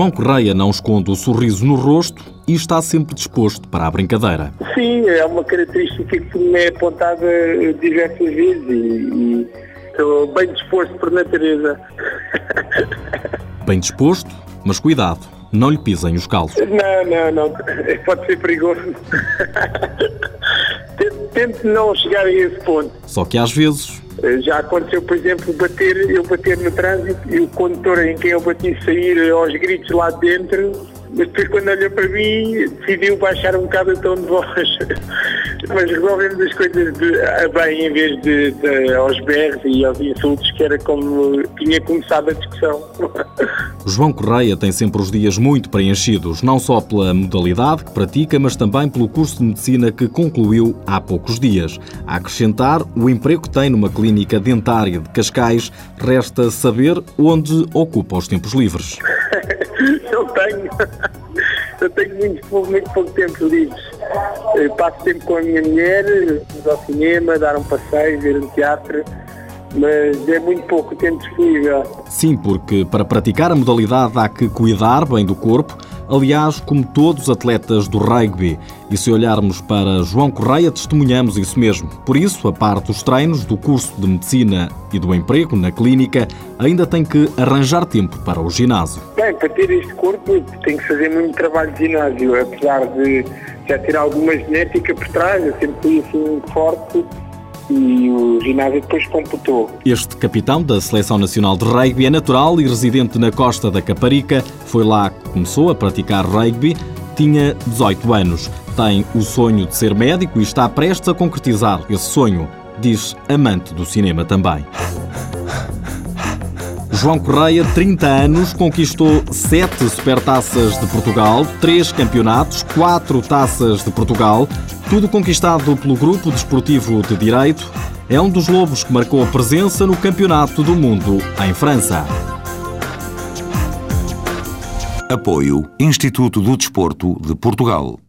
João Correia não esconde o sorriso no rosto e está sempre disposto para a brincadeira. Sim, é uma característica que me é apontada diversas vezes e, e estou bem disposto por natureza. Bem disposto, mas cuidado, não lhe pisem os calços. Não, não, não, pode ser perigoso. Tente não chegar a esse ponto. Só que às vezes já aconteceu, por exemplo, bater, eu bater no trânsito e o condutor em quem eu bati sair aos gritos lá dentro mas depois quando olhou para mim decidiu baixar um bocado o tom de voz. Mas resolvemos as coisas de, a bem em vez de, de, aos berros e aos insultos, que era como tinha começado a discussão. João Correia tem sempre os dias muito preenchidos, não só pela modalidade que pratica, mas também pelo curso de medicina que concluiu há poucos dias. A acrescentar, o emprego que tem numa clínica dentária de Cascais, resta saber onde ocupa os tempos livres. Eu tenho. Eu tenho muito, muito pouco tempo livre. Eu passo tempo com a minha mulher, vamos ao cinema, dar um passeio, ver um teatro, mas é muito pouco tempo disponível. Sim, porque para praticar a modalidade há que cuidar bem do corpo, aliás, como todos os atletas do rugby. E se olharmos para João Correia, testemunhamos isso mesmo. Por isso, a parte dos treinos, do curso de medicina e do emprego na clínica, ainda tem que arranjar tempo para o ginásio. Bem, para ter este corpo tem que fazer muito trabalho de ginásio, apesar de já ter alguma genética por trás, eu sempre fui assim forte e o ginásio depois computou. Este capitão da Seleção Nacional de Rugby é natural e residente na costa da Caparica. Foi lá que começou a praticar rugby. Tinha 18 anos. Tem o sonho de ser médico e está prestes a concretizar esse sonho, diz amante do cinema também. João Correia, 30 anos, conquistou 7 supertaças de Portugal, 3 campeonatos, 4 taças de Portugal, tudo conquistado pelo Grupo Desportivo de Direito. É um dos lobos que marcou a presença no Campeonato do Mundo em França. Apoio Instituto do Desporto de Portugal.